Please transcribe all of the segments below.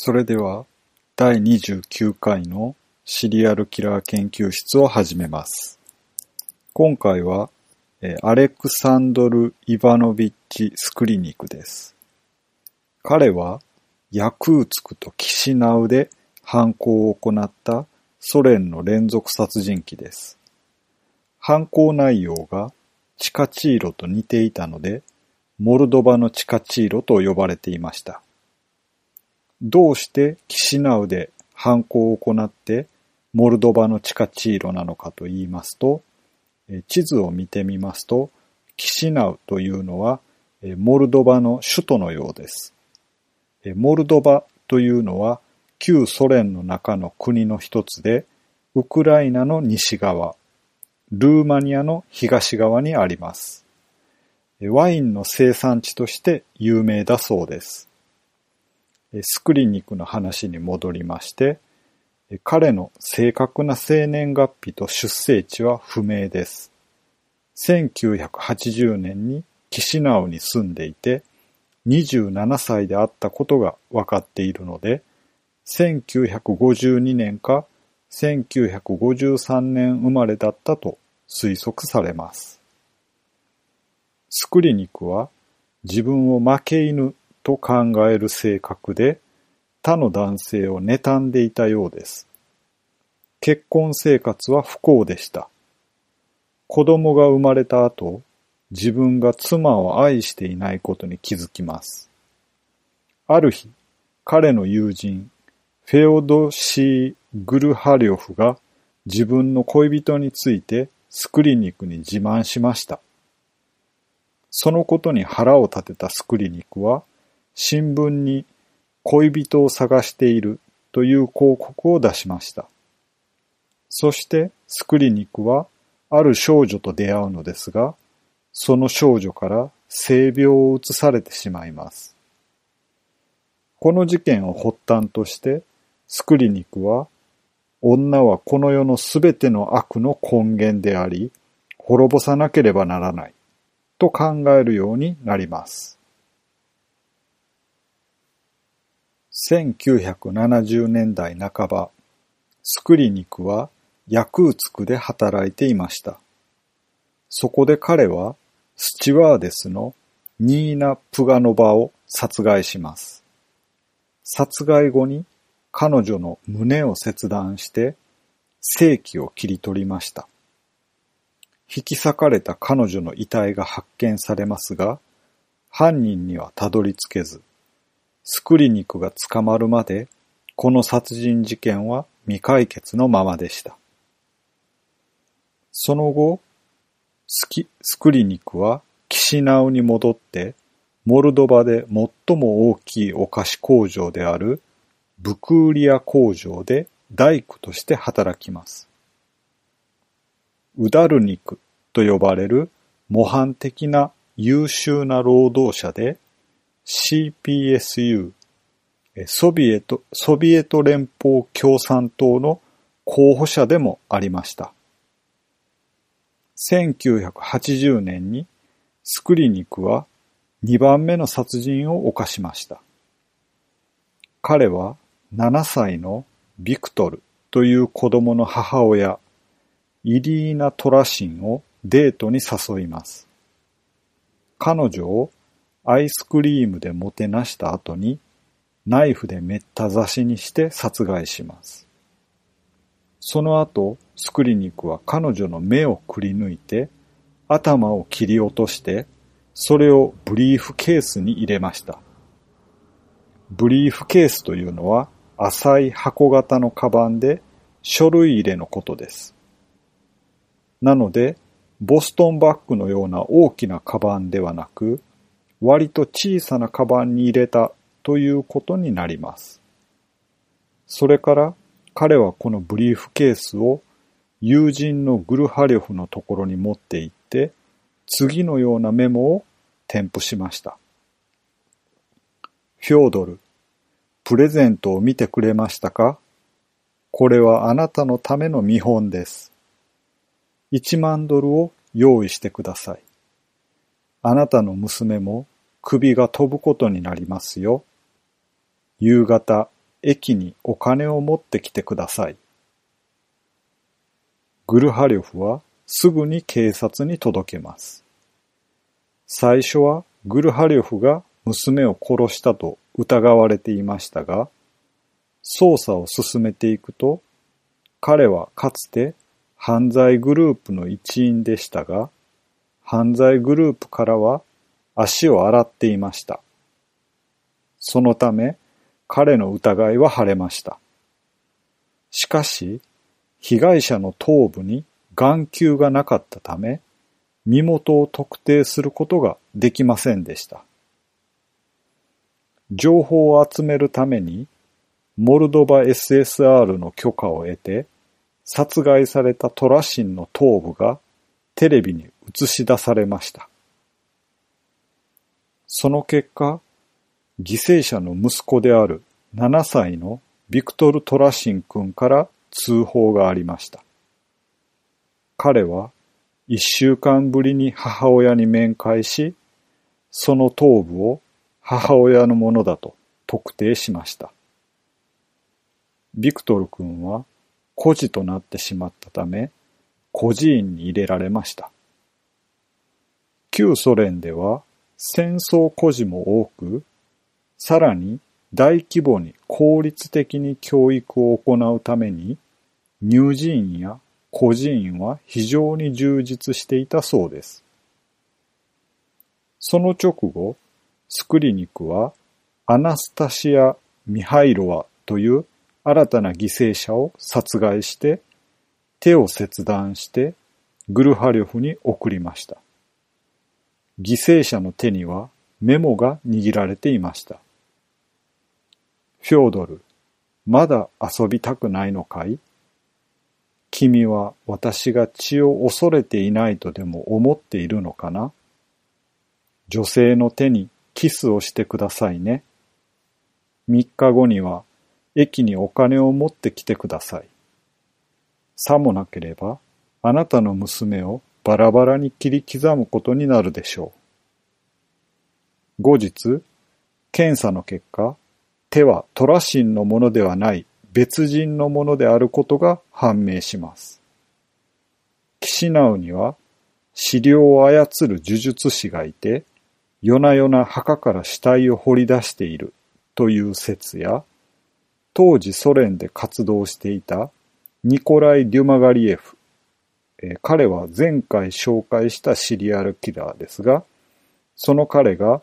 それでは、第29回のシリアルキラー研究室を始めます。今回は、アレクサンドル・イバノビッチ・スクリニックです。彼は、ヤクーツクとキシナウで犯行を行ったソ連の連続殺人鬼です。犯行内容がチカチーロと似ていたので、モルドバのチカチーロと呼ばれていました。どうしてキシナウで犯行を行ってモルドバのチカチーロなのかと言いますと、地図を見てみますと、キシナウというのはモルドバの首都のようです。モルドバというのは旧ソ連の中の国の一つで、ウクライナの西側、ルーマニアの東側にあります。ワインの生産地として有名だそうです。スクリニクの話に戻りまして、彼の正確な生年月日と出生地は不明です。1980年にキシナウに住んでいて、27歳であったことが分かっているので、1952年か1953年生まれだったと推測されます。スクリニクは自分を負け犬と考える性格で他の男性を妬んでいたようです。結婚生活は不幸でした。子供が生まれた後、自分が妻を愛していないことに気づきます。ある日、彼の友人、フェオドシー・グルハリョフが自分の恋人についてスクリニクに自慢しました。そのことに腹を立てたスクリニクは、新聞に恋人を探しているという広告を出しました。そしてスクリニクはある少女と出会うのですが、その少女から性病を移されてしまいます。この事件を発端として、スクリニクは、女はこの世のすべての悪の根源であり、滅ぼさなければならない、と考えるようになります。1970年代半ば、スクリニクはヤクーツクで働いていました。そこで彼はスチワーデスのニーナ・プガノバを殺害します。殺害後に彼女の胸を切断して性器を切り取りました。引き裂かれた彼女の遺体が発見されますが、犯人にはたどり着けず、スクリニクが捕まるまで、この殺人事件は未解決のままでした。その後、スキスクリニクはキシナウに戻って、モルドバで最も大きいお菓子工場であるブクーリア工場で大工として働きます。ウダルニクと呼ばれる模範的な優秀な労働者で CPSU ソビエト、ソビエト連邦共産党の候補者でもありました。1980年にスクリニクは2番目の殺人を犯しました。彼は7歳のビクトルという子供の母親、イリーナ・トラシンをデートに誘います。彼女をアイスクリームでもてなした後にナイフでめった刺しにして殺害します。その後、スクリニクは彼女の目をくり抜いて頭を切り落としてそれをブリーフケースに入れました。ブリーフケースというのは浅い箱型のカバンで書類入れのことです。なので、ボストンバッグのような大きなカバンではなく、割と小さなカバンに入れたということになります。それから彼はこのブリーフケースを友人のグルハリョフのところに持って行って、次のようなメモを添付しました。フョードル、プレゼントを見てくれましたか？これはあなたのための見本です。1万ドルを用意してください。あなたの娘も首が飛ぶことになりますよ。夕方駅にお金を持ってきてください。グルハリョフはすぐに警察に届けます。最初はグルハリョフが娘を殺したと疑われていましたが、捜査を進めていくと、彼はかつて犯罪グループの一員でしたが、犯罪グループからは足を洗っていました。そのため、彼の疑いは晴れました。しかし、被害者の頭部に眼球がなかったため、身元を特定することができませんでした。情報を集めるために、モルドバ SSR の許可を得て、殺害されたトラシンの頭部がテレビに映し出されました。その結果、犠牲者の息子である7歳のビクトル・トラシン君から通報がありました。彼は一週間ぶりに母親に面会し、その頭部を母親のものだと特定しました。ビクトル君は孤児となってしまったため、孤児院に入れられました。旧ソ連では戦争孤児も多く、さらに大規模に効率的に教育を行うために、乳児院や孤児院は非常に充実していたそうです。その直後、スクリニクはアナスタシア・ミハイロワという新たな犠牲者を殺害して手を切断してグルハリョフに送りました。犠牲者の手にはメモが握られていました。フョードル、まだ遊びたくないのかい？君は私が血を恐れていないとでも思っているのかな？女性の手にキスをしてくださいね。三日後には駅にお金を持ってきてください。さもなければ、あなたの娘をバラバラに切り刻むことになるでしょう。後日、検査の結果、手はトラシンのものではない別人のものであることが判明します。キシナウには資料を操る呪術師がいて、夜な夜な墓から死体を掘り出しているという説や、当時ソ連で活動していたニコライ・デュマガリエフ。えー、彼は前回紹介したシリアルキラーですが、その彼が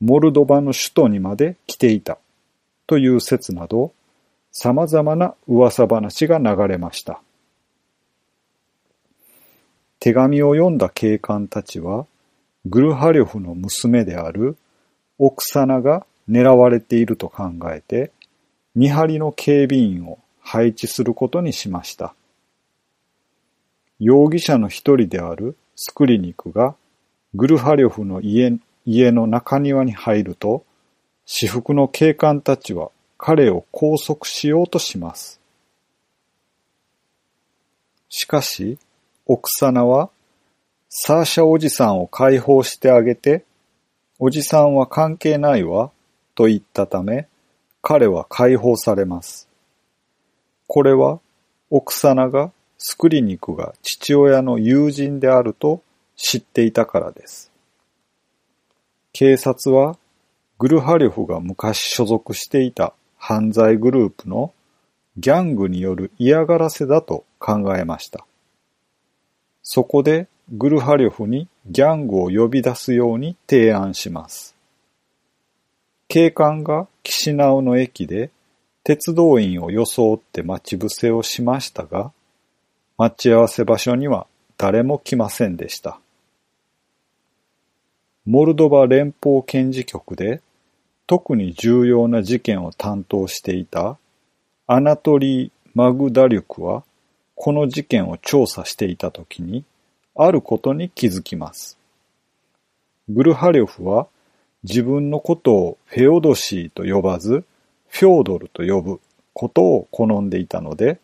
モルドバの首都にまで来ていたという説など、様々な噂話が流れました。手紙を読んだ警官たちは、グルハリョフの娘であるオクサナが狙われていると考えて、見張りの警備員を配置することにしました。容疑者の一人であるスクリニクがグルハリョフの家家の中庭に入ると、私服の警官たちは彼を拘束しようとします。しかし、オクサナは、サーシャおじさんを解放してあげて、おじさんは関係ないわ、と言ったため、彼は解放されます。これは、オクサナがスクリニクが父親の友人であると知っていたからです。警察はグルハリョフが昔所属していた犯罪グループのギャングによる嫌がらせだと考えました。そこでグルハリョフにギャングを呼び出すように提案します。警官がキシナウの駅で鉄道員を装って待ち伏せをしましたが、待ち合わせ場所には誰も来ませんでした。モルドバ連邦検事局で特に重要な事件を担当していたアナトリー・マグダリュクはこの事件を調査していたときにあることに気づきます。グルハリョフは自分のことをフェオドシーと呼ばずフョードルと呼ぶことを好んでいたので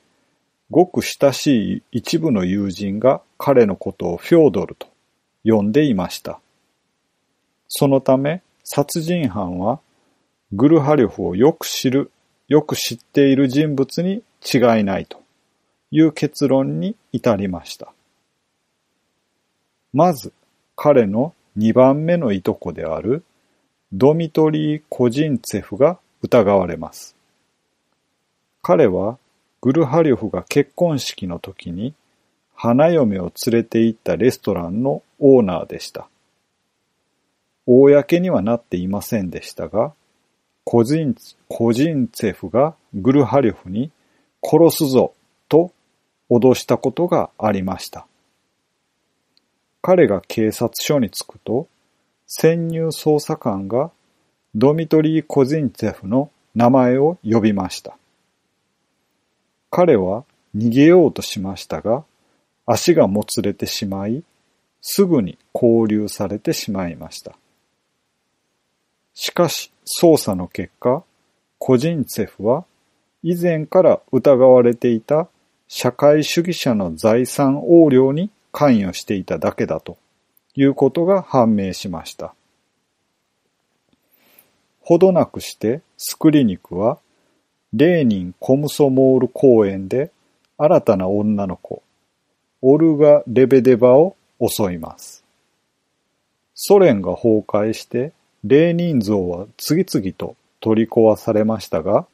ごく親しい一部の友人が彼のことをフョードルと呼んでいました。そのため殺人犯はグルハリョフをよく知るよく知っている人物に違いないという結論に至りました。まず、彼の2番目のいとこであるドミトリー・コジンツェフが疑われます。彼はグルハリョフが結婚式の時に花嫁を連れて行ったレストランのオーナーでした。公にはなっていませんでしたが、コジンコジンツェフがグルハリョフに殺すぞと脅したことがありました。彼が警察署に着くと、潜入捜査官がドミトリー・コジンツェフの名前を呼びました。彼は逃げようとしましたが、足がもつれてしまい、すぐに拘留されてしまいました。しかし、捜査の結果、コジンツェフは以前から疑われていた社会主義者の財産横領に関与していただけだということが判明しました。ほどなくしてスクリニクはレーニン・コムソモール公園で新たな女の子、オルガ・レベデバを襲います。ソ連が崩壊してレーニン像は次々と取り壊されましたが、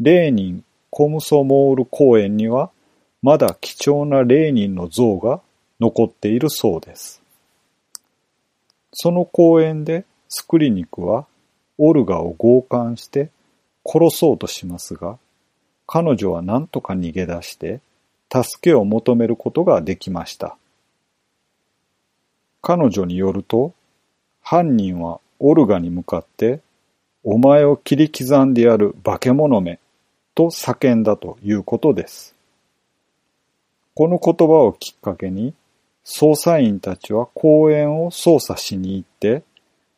レーニン・コムソモール公園にはまだ貴重なレーニンの像が残っているそうです。その公園でスクリニックはオルガを強姦して殺そうとしますが、彼女は何とか逃げ出して助けを求めることができました。彼女によると、犯人はオルガに向かって、お前を切り刻んでやる化け物めと叫んだということです。この言葉をきっかけに、捜査員たちは公園を捜査しに行って、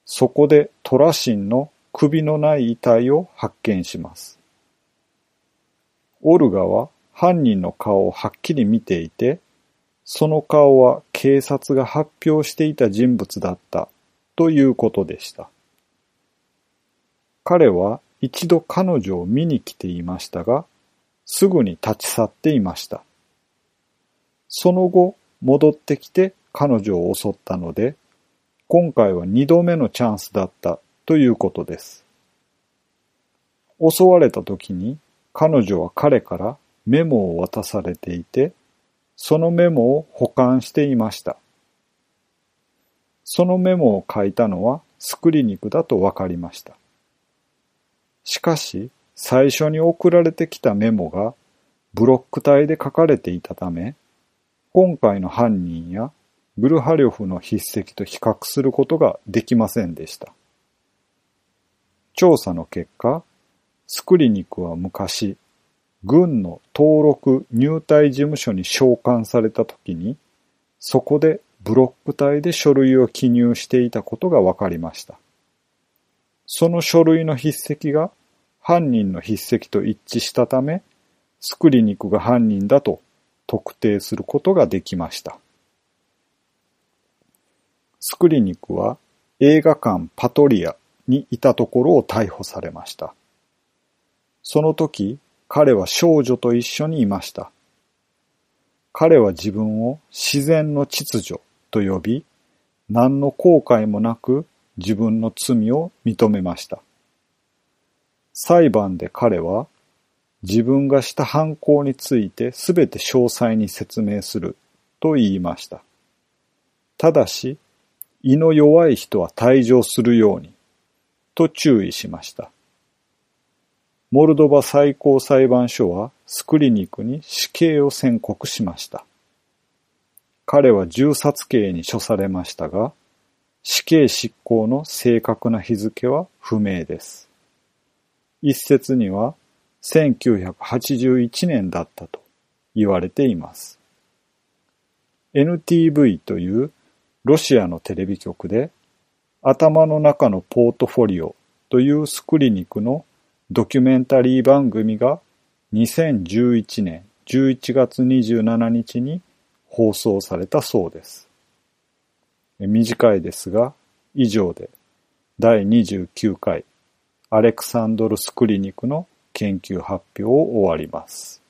そこでトラシンの首のない遺体を発見します。オルガは犯人の顔をはっきり見ていて、その顔は警察が発表していた人物だったということでした。彼は一度彼女を見に来ていましたが、すぐに立ち去っていました。その後、戻ってきて彼女を襲ったので、今回は二度目のチャンスだったということです。襲われた時に彼女は彼からメモを渡されていて、そのメモを保管していました。そのメモを書いたのはスクリニクだと分かりました。しかし、最初に送られてきたメモがブロック体で書かれていたため、今回の犯人やグルハリョフの筆跡と比較することができませんでした。調査の結果、スクリニクは昔、軍の登録入隊事務所に召喚された時に、そこでブロック体で書類を記入していたことが分かりました。その書類の筆跡が犯人の筆跡と一致したため、スクリニクが犯人だと特定することができました。スクリニクは映画館パトリアにいたところを逮捕されました。その時、彼は少女と一緒にいました。彼は自分を自然の秩序と呼び、何の後悔もなく自分の罪を認めました。裁判で彼は自分がした犯行についてすべて詳細に説明すると言いました。ただし、胃の弱い人は退場するように、と注意しました。モルドバ最高裁判所はスクリニクに死刑を宣告しました。彼は銃殺刑に処されましたが、死刑執行の正確な日付は不明です。一説には1981年だったと言われています。NTV というロシアのテレビ局で頭の中のポートフォリオというスクリニクのドキュメンタリー番組が2011年11月27日に放送されたそうです。短いですが、以上で第29回アレクサンドル・スクリニックの研究発表を終わります。